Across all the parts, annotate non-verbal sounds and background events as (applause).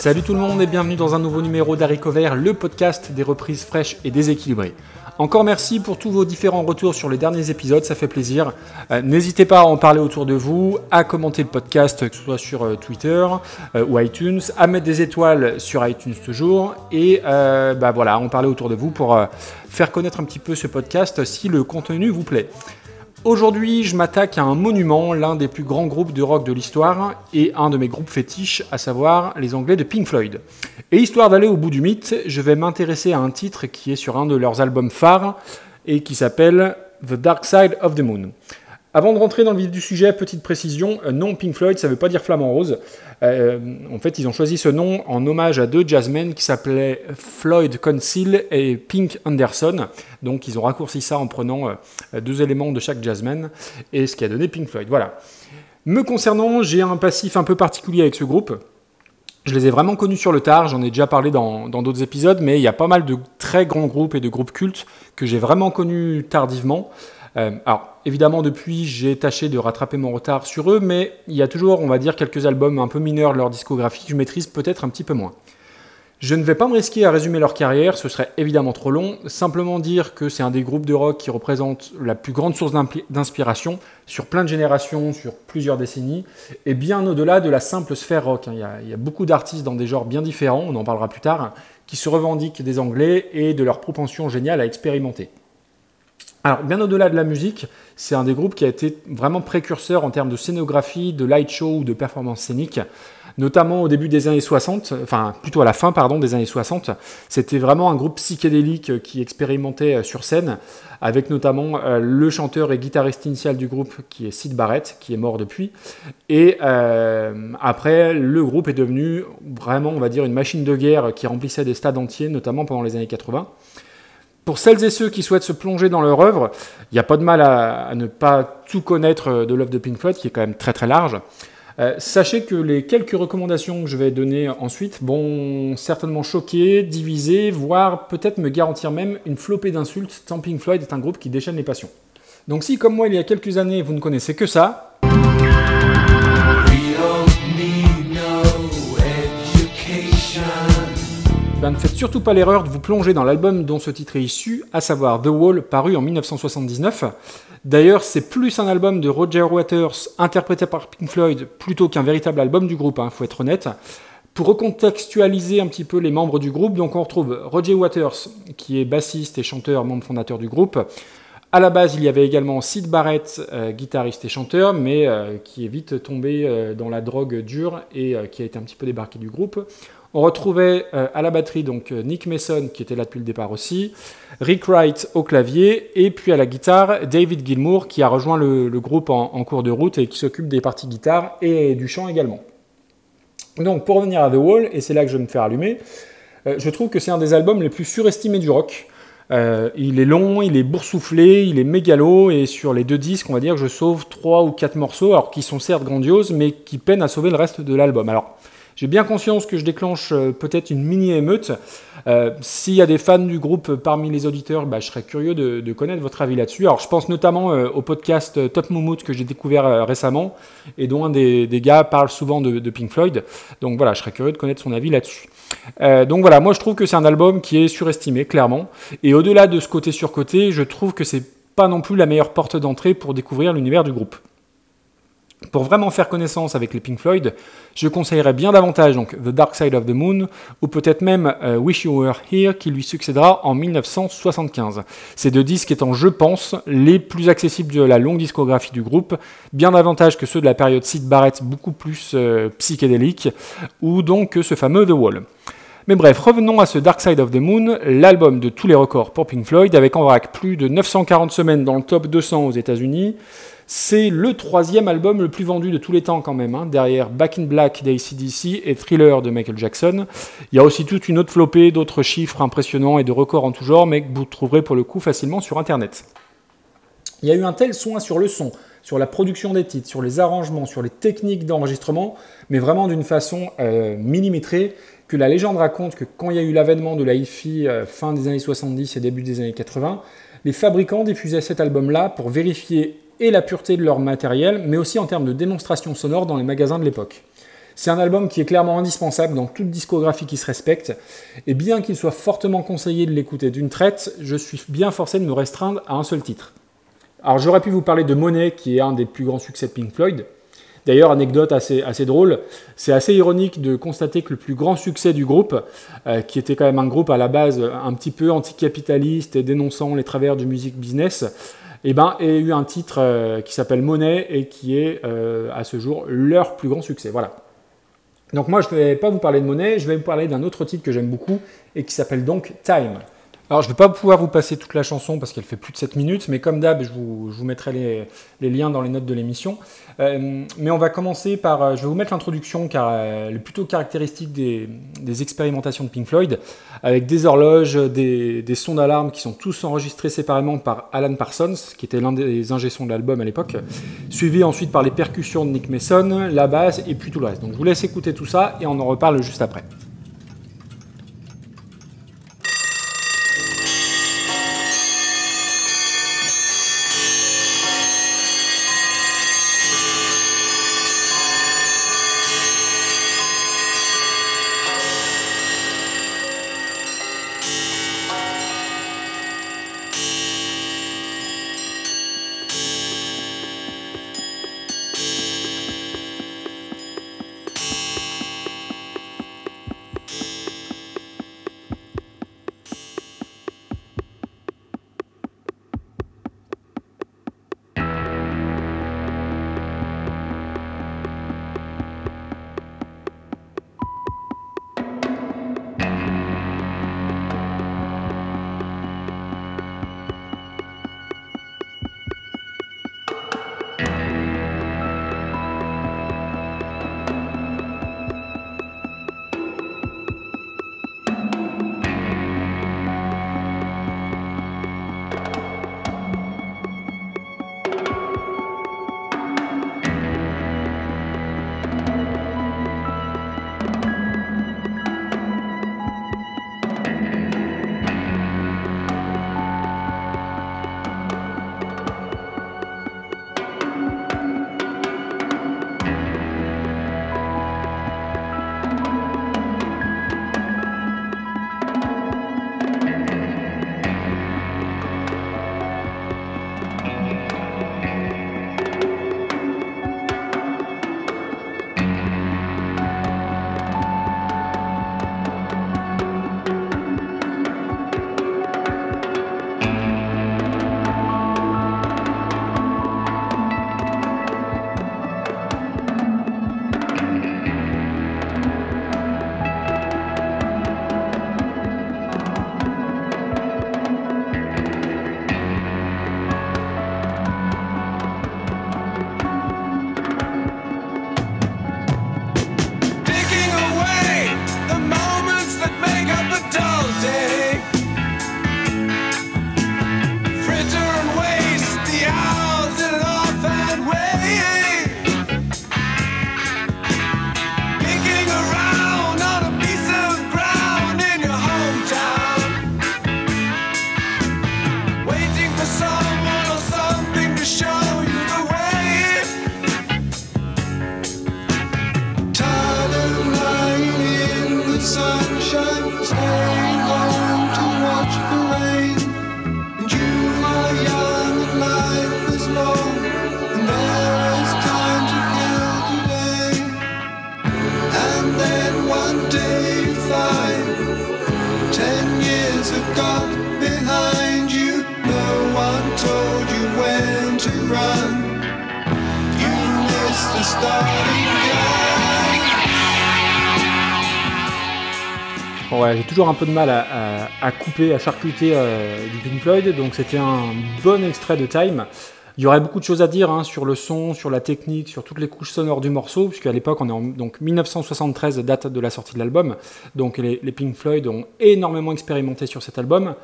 Salut tout le monde et bienvenue dans un nouveau numéro d'Haricot Vert, le podcast des reprises fraîches et déséquilibrées. Encore merci pour tous vos différents retours sur les derniers épisodes, ça fait plaisir. Euh, n'hésitez pas à en parler autour de vous, à commenter le podcast, que ce soit sur euh, Twitter euh, ou iTunes, à mettre des étoiles sur iTunes toujours, et bah voilà, en parler autour de vous pour faire connaître un petit peu ce podcast si le contenu vous plaît. Aujourd'hui, je m'attaque à un monument, l'un des plus grands groupes de rock de l'histoire et un de mes groupes fétiches, à savoir les Anglais de Pink Floyd. Et histoire d'aller au bout du mythe, je vais m'intéresser à un titre qui est sur un de leurs albums phares et qui s'appelle The Dark Side of the Moon. Avant de rentrer dans le vif du sujet, petite précision, euh, non Pink Floyd, ça ne veut pas dire flamant rose. Euh, en fait, ils ont choisi ce nom en hommage à deux jazzmen qui s'appelaient Floyd Conceal et Pink Anderson. Donc, ils ont raccourci ça en prenant euh, deux éléments de chaque jazzman et ce qui a donné Pink Floyd. Voilà. Me concernant, j'ai un passif un peu particulier avec ce groupe. Je les ai vraiment connus sur le tard, j'en ai déjà parlé dans d'autres épisodes, mais il y a pas mal de très grands groupes et de groupes cultes que j'ai vraiment connus tardivement. Euh, alors, évidemment, depuis, j'ai tâché de rattraper mon retard sur eux, mais il y a toujours, on va dire, quelques albums un peu mineurs de leur discographie que je maîtrise peut-être un petit peu moins. Je ne vais pas me risquer à résumer leur carrière, ce serait évidemment trop long. Simplement dire que c'est un des groupes de rock qui représente la plus grande source d'inspiration sur plein de générations, sur plusieurs décennies, et bien au-delà de la simple sphère rock. Hein. Il y a, il y a beaucoup d'artistes dans des genres bien différents, on en parlera plus tard, qui se revendiquent des Anglais et de leur propension géniale à expérimenter. Alors, bien au-delà de la musique, c'est un des groupes qui a été vraiment précurseur en termes de scénographie, de light show ou de performance scénique, notamment au début des années 60, enfin plutôt à la fin pardon, des années 60. C'était vraiment un groupe psychédélique qui expérimentait euh, sur scène, avec notamment euh, le chanteur et guitariste initial du groupe qui est Sid Barrett, qui est mort depuis. Et euh, après, le groupe est devenu vraiment, on va dire, une machine de guerre qui remplissait des stades entiers, notamment pendant les années 80 pour celles et ceux qui souhaitent se plonger dans leur œuvre, il n'y a pas de mal à, ne pas tout connaître euh, de l'œuvre de Pink Floyd, qui est quand même très très large. Euh, sachez que les quelques recommandations que je vais donner ensuite vont certainement choquer, diviser, voire peut-être me garantir même une flopée d'insultes, tant Pink Floyd est un groupe qui déchaîne les passions. Donc si, comme moi, il y a quelques années, vous ne connaissez que ça, Ben, ne faites surtout pas l'erreur de vous plonger dans l'album dont ce titre est issu, à savoir The Wall, paru en 1979. D'ailleurs, c'est plus un album de Roger Waters interprété par Pink Floyd plutôt qu'un véritable album du groupe, il hein, faut être honnête. Pour recontextualiser un petit peu les membres du groupe, donc on retrouve Roger Waters, qui est bassiste et chanteur, membre fondateur du groupe. À la base, il y avait également Sid Barrett, euh, guitariste et chanteur, mais euh, qui est vite tombé euh, dans la drogue dure et qui a été un petit peu débarqué du groupe. On retrouvait à la batterie donc Nick Mason qui était là depuis le départ aussi, Rick Wright au clavier et puis à la guitare David Gilmour qui a rejoint le, groupe en, cours de route et qui s'occupe des parties guitare et du chant également. Donc pour revenir à The Wall, et c'est là que je vais me faire allumer, je trouve que c'est un des albums les plus surestimés du rock. Il est long, il est boursouflé, il est mégalo, et sur les deux disques, on va dire que je sauve trois ou quatre morceaux, alors qui sont certes grandioses, mais qui peinent à sauver le reste de l'album. Alors, j'ai bien conscience que je déclenche euh, peut-être une mini-émeute. Euh, s'il y a des fans du groupe parmi les auditeurs, bah, je serais curieux de, connaître votre avis là-dessus. Alors, je pense notamment euh, au podcast Top Moumout que j'ai découvert récemment et dont un des, gars parle souvent de, Pink Floyd. Donc voilà, je serais curieux de connaître son avis là-dessus. Donc voilà, moi je trouve que c'est un album qui est surestimé, clairement. Et au-delà de ce côté sur côté, je trouve que c'est pas non plus la meilleure porte d'entrée pour découvrir l'univers du groupe. Pour vraiment faire connaissance avec les Pink Floyd, je conseillerais bien davantage donc The Dark Side of the Moon ou peut-être même euh, Wish You Were Here qui lui succédera en 1975. Ces deux disques étant, je pense, les plus accessibles de la longue discographie du groupe, bien davantage que ceux de la période Sid Barrett beaucoup plus euh, psychédélique ou donc que ce fameux The Wall. Mais bref, revenons à ce Dark Side of the Moon, l'album de tous les records pour Pink Floyd, avec en vrac plus de 940 semaines dans le top 200 aux États-Unis, c'est le troisième album le plus vendu de tous les temps quand même, hein, derrière Back in Black d'ACDC et Thriller de Michael Jackson. Il y a aussi toute une autre flopée d'autres chiffres impressionnants et de records en tout genre, mais que vous trouverez pour le coup facilement sur Internet. Il y a eu un tel soin sur le son, sur la production des titres, sur les arrangements, sur les techniques d'enregistrement, mais vraiment d'une façon euh, millimétrée, que la légende raconte que quand il y a eu l'avènement de la hi-fi euh, fin des années 70 et début des années 80, les fabricants diffusaient cet album-là pour vérifier et la pureté de leur matériel, mais aussi en termes de démonstration sonore dans les magasins de l'époque. C'est un album qui est clairement indispensable dans toute discographie qui se respecte, et bien qu'il soit fortement conseillé de l'écouter d'une traite, je suis bien forcé de me restreindre à un seul titre. Alors j'aurais pu vous parler de Monet, qui est un des plus grands succès de Pink Floyd. D'ailleurs, anecdote assez, drôle, c'est assez ironique de constater que le plus grand succès du groupe, euh, qui était quand même un groupe à la base un petit peu anticapitaliste et dénonçant les travers du music business, eh ben, ait eu un titre euh, qui s'appelle Monet et qui est euh, à ce jour leur plus grand succès. Voilà. Donc moi, je ne vais pas vous parler de Monet, je vais vous parler d'un autre titre que j'aime beaucoup et qui s'appelle donc Time. Alors, je ne vais pas pouvoir vous passer toute la chanson parce qu'elle fait plus de 7 minutes, mais comme d'hab, je vous, mettrai les, liens dans les notes de l'émission. Euh, mais on va commencer par. Euh, je vais vous mettre l'introduction car euh, elle est plutôt caractéristique des, expérimentations de Pink Floyd, avec des horloges, des, sons d'alarme qui sont tous enregistrés séparément par Alan Parsons, qui était l'un des ingé de l'album à l'époque, suivi ensuite par les percussions de Nick Mason, la basse et puis tout le reste. Donc je vous laisse écouter tout ça et on en reparle juste après. J'ai toujours un peu de mal à, couper, à charcuter euh, du Pink Floyd, donc c'était un bon extrait de Time. Il y aurait beaucoup de choses à dire hein, sur le son, sur la technique, sur toutes les couches sonores du morceau, puisqu'à l'époque, on est en donc, 1973, date de la sortie de l'album. Donc les, Pink Floyd ont énormément expérimenté sur cet album.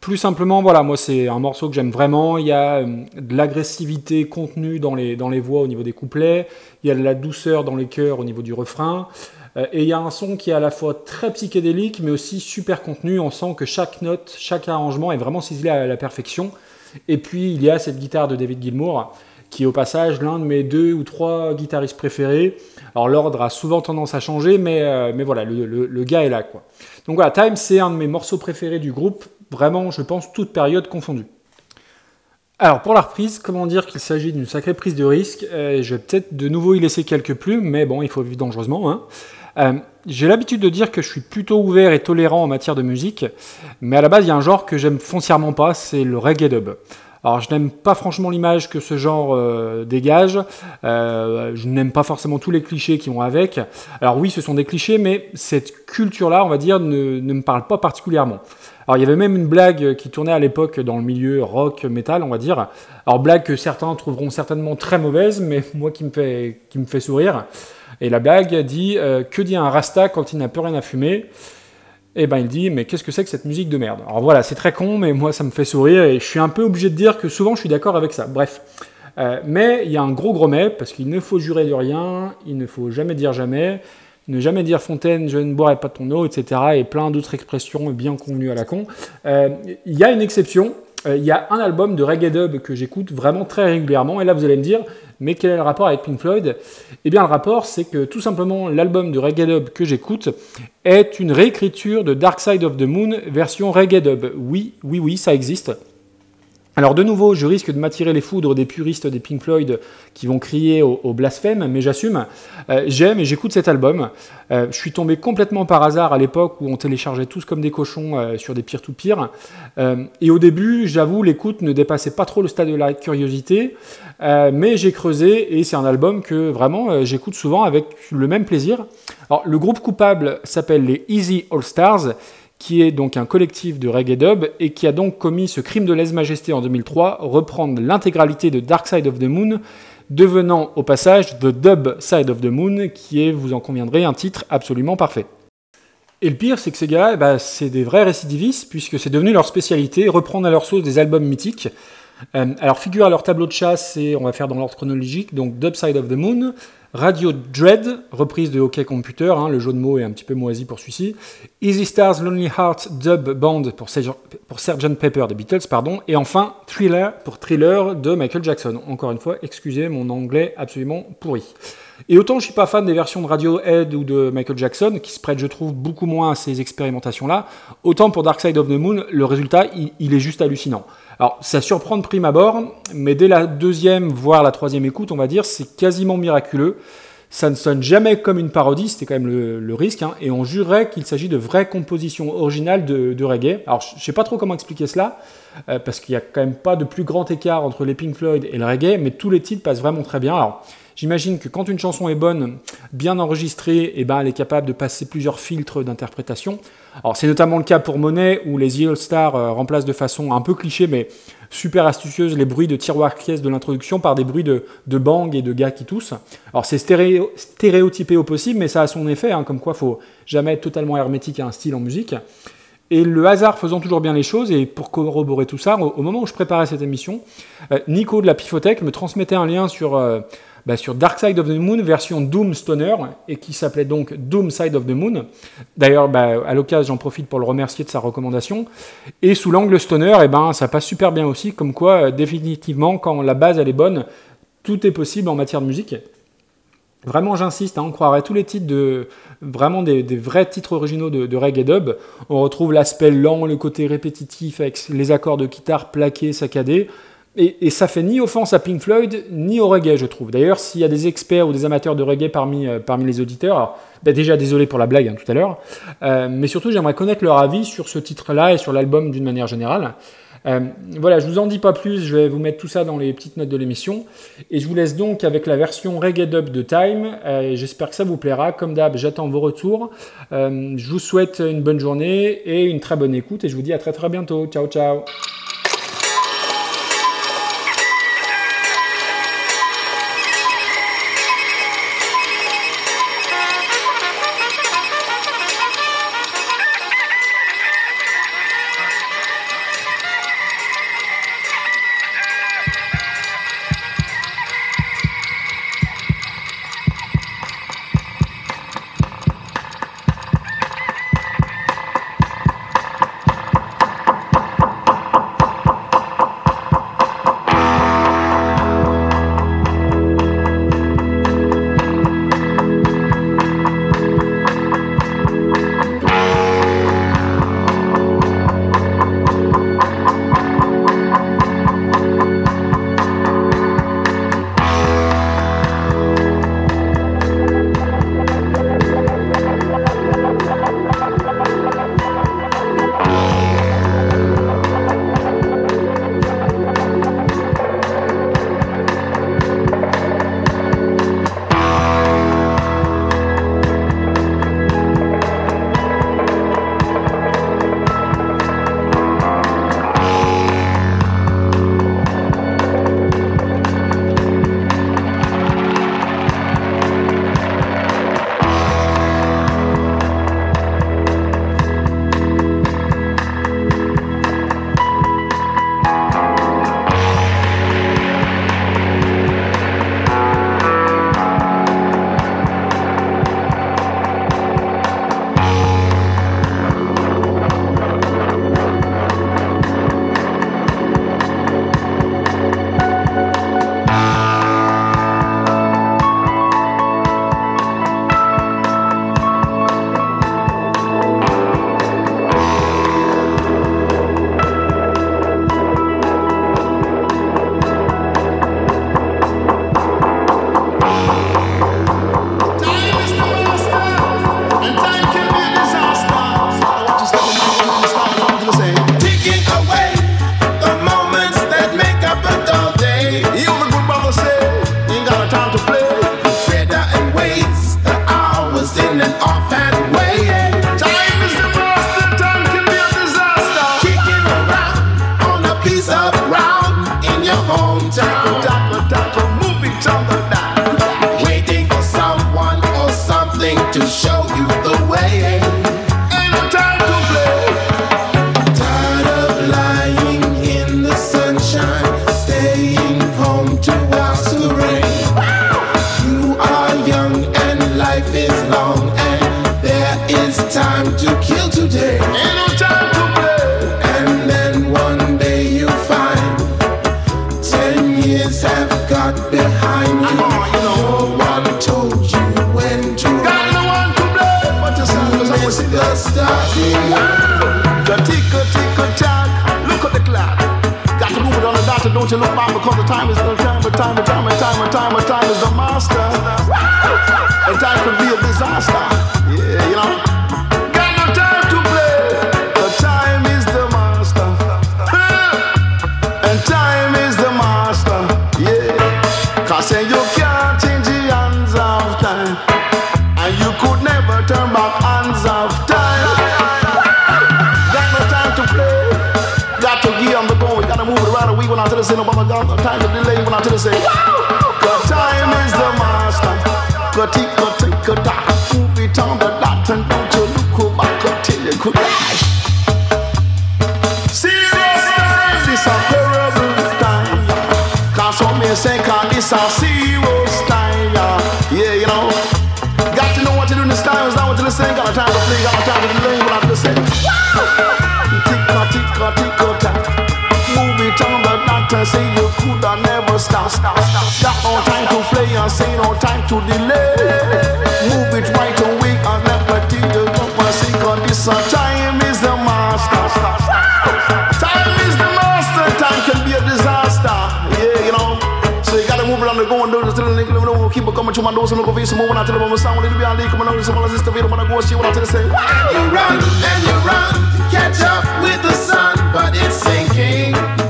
Plus simplement, voilà, moi c'est un morceau que j'aime vraiment. Il y a euh, de l'agressivité contenue dans les, dans les voix au niveau des couplets, il y a de la douceur dans les chœurs au niveau du refrain. Euh, et il y a un son qui est à la fois très psychédélique, mais aussi super contenu. On sent que chaque note, chaque arrangement est vraiment ciselé à la perfection. Et puis il y a cette guitare de David Gilmour qui est au passage l'un de mes deux ou trois guitaristes préférés. Alors l'ordre a souvent tendance à changer, mais, euh, voilà, le, gars est là. Quoi. Donc voilà, Time, c'est un de mes morceaux préférés du groupe, vraiment, je pense, toute période confondue. Alors pour la reprise, comment dire qu'il s'agit d'une sacrée prise de risque? Euh, Je vais peut-être de nouveau y laisser quelques plumes, mais bon, il faut vivre dangereusement. Hein. Euh, j'ai l'habitude de dire que je suis plutôt ouvert et tolérant en matière de musique, mais à la base, il y a un genre que j'aime foncièrement pas, c'est le reggae dub. Alors je n'aime pas franchement l'image que ce genre euh, dégage, euh, je n'aime pas forcément tous les clichés qui vont avec. Alors oui, ce sont des clichés, mais cette culture-là, on va dire, ne, ne, me parle pas particulièrement. Alors il y avait même une blague qui tournait à l'époque dans le milieu rock, metal, on va dire. Alors blague que certains trouveront certainement très mauvaise, mais (laughs) moi qui me fait, qui me fait sourire. Et la blague dit euh, Que dit un Rasta quand il n'a plus rien à fumer? Et eh ben il dit mais qu'est-ce que c'est que cette musique de merde? Alors voilà, c'est très con, mais moi ça me fait sourire et je suis un peu obligé de dire que souvent je suis d'accord avec ça. Bref. Euh, mais il y a un gros gros mais, parce qu'il ne faut jurer de rien, il ne faut jamais dire jamais, ne jamais dire Fontaine, je ne boirai pas ton eau, etc. Et plein d'autres expressions bien convenues à la con. Euh, il y a une exception, il y a un album de reggae dub que j'écoute vraiment très régulièrement, et là vous allez me dire, mais quel est le rapport avec Pink Floyd? Eh bien, le rapport, c'est que tout simplement, l'album de Reggae Dub que j'écoute est une réécriture de Dark Side of the Moon version Reggae Dub. Oui, oui, oui, ça existe. Alors de nouveau, je risque de m'attirer les foudres des puristes des Pink Floyd qui vont crier au, blasphème, mais j'assume. Euh, j'aime et j'écoute cet album. Euh, je suis tombé complètement par hasard à l'époque où on téléchargeait tous comme des cochons euh, sur des peer-to-peer. et au début, j'avoue, l'écoute ne dépassait pas trop le stade de la curiosité, mais j'ai creusé et c'est un album que vraiment j'écoute souvent avec le même plaisir. Alors le groupe coupable s'appelle les Easy All Stars qui est donc un collectif de reggae dub et qui a donc commis ce crime de lèse-majesté en 2003, reprendre l'intégralité de Dark Side of the Moon, devenant au passage The Dub Side of the Moon, qui est, vous en conviendrez, un titre absolument parfait. Et le pire, c'est que ces gars, bah, c'est des vrais récidivistes, puisque c'est devenu leur spécialité, reprendre à leur sauce des albums mythiques. Euh, alors figure à leur tableau de chasse, et on va faire dans l'ordre chronologique, donc Dub Side of the Moon, Radio Dread, reprise de Hockey Computer, hein, le jeu de mots est un petit peu moisi pour celui-ci. Easy Stars Lonely Heart Dub Band pour, pour Sgt Pepper des Beatles, pardon. Et enfin Thriller pour Thriller de Michael Jackson. Encore une fois, excusez mon anglais absolument pourri. Et autant je suis pas fan des versions de Radiohead ou de Michael Jackson, qui se prêtent, je trouve, beaucoup moins à ces expérimentations-là, autant pour Dark Side of the Moon, le résultat, il est juste hallucinant. Alors, ça surprend de prime abord, mais dès la deuxième, voire la troisième écoute, on va dire, c'est quasiment miraculeux. Ça ne sonne jamais comme une parodie, c'était quand même le, risque, hein, et on jurerait qu'il s'agit de vraies compositions originales de, reggae. Alors, je sais pas trop comment expliquer cela, euh, parce qu'il n'y a quand même pas de plus grand écart entre les Pink Floyd et le reggae, mais tous les titres passent vraiment très bien. Alors, J'imagine que quand une chanson est bonne, bien enregistrée, eh ben, elle est capable de passer plusieurs filtres d'interprétation. Alors c'est notamment le cas pour Monet, où les All Stars euh, remplacent de façon un peu cliché, mais super astucieuse, les bruits de tiroir caisse de l'introduction par des bruits de, de bang et de gars qui toussent. Alors c'est stéréotypé au possible, mais ça a son effet, hein, comme quoi faut jamais être totalement hermétique à un style en musique. Et le hasard faisant toujours bien les choses, et pour corroborer tout ça, au, moment où je préparais cette émission, euh, Nico de la Pifothèque me transmettait un lien sur euh, bah, sur Dark Side of the Moon version Doom Stoner et qui s'appelait donc Doom Side of the Moon. D'ailleurs, bah, à l'occasion, j'en profite pour le remercier de sa recommandation. Et sous l'angle Stoner, eh ben, ça passe super bien aussi, comme quoi, euh, définitivement, quand la base elle est bonne, tout est possible en matière de musique. Vraiment, j'insiste, hein, on croirait tous les titres de vraiment des, vrais titres originaux de, de, reggae dub. On retrouve l'aspect lent, le côté répétitif avec les accords de guitare plaqués, saccadés. Et, ça fait ni offense à Pink Floyd, ni au reggae, je trouve. D'ailleurs, s'il y a des experts ou des amateurs de reggae parmi, euh, parmi les auditeurs, bah, déjà désolé pour la blague hein, tout à l'heure, euh, mais surtout j'aimerais connaître leur avis sur ce titre-là et sur l'album d'une manière générale. Euh, voilà, je vous en dis pas plus, je vais vous mettre tout ça dans les petites notes de l'émission. Et je vous laisse donc avec la version reggae dub de Time. J'espère que ça vous plaira. Comme d'hab, j'attends vos retours. je vous souhaite une bonne journée et une très bonne écoute. Et je vous dis à très très bientôt. Ciao, ciao. Don't you look back because the time is no time, but time, but time, and time, and time, and time is the master. And time could be a disaster. Yeah, you know. say no, but I no time to delay when I tell you say, wow, time is the master. Cutty, cutty, cutty, move it on the dot and don't you look back until you could die. Serious, this a terrible time. Cause some may say, can this a to my nose and over you some when I tell them I'm a sound when it be a leak, when I listen, when I listen, when I go, she what I tell say. And you run, and you run, catch up with the sun, but it's sinking.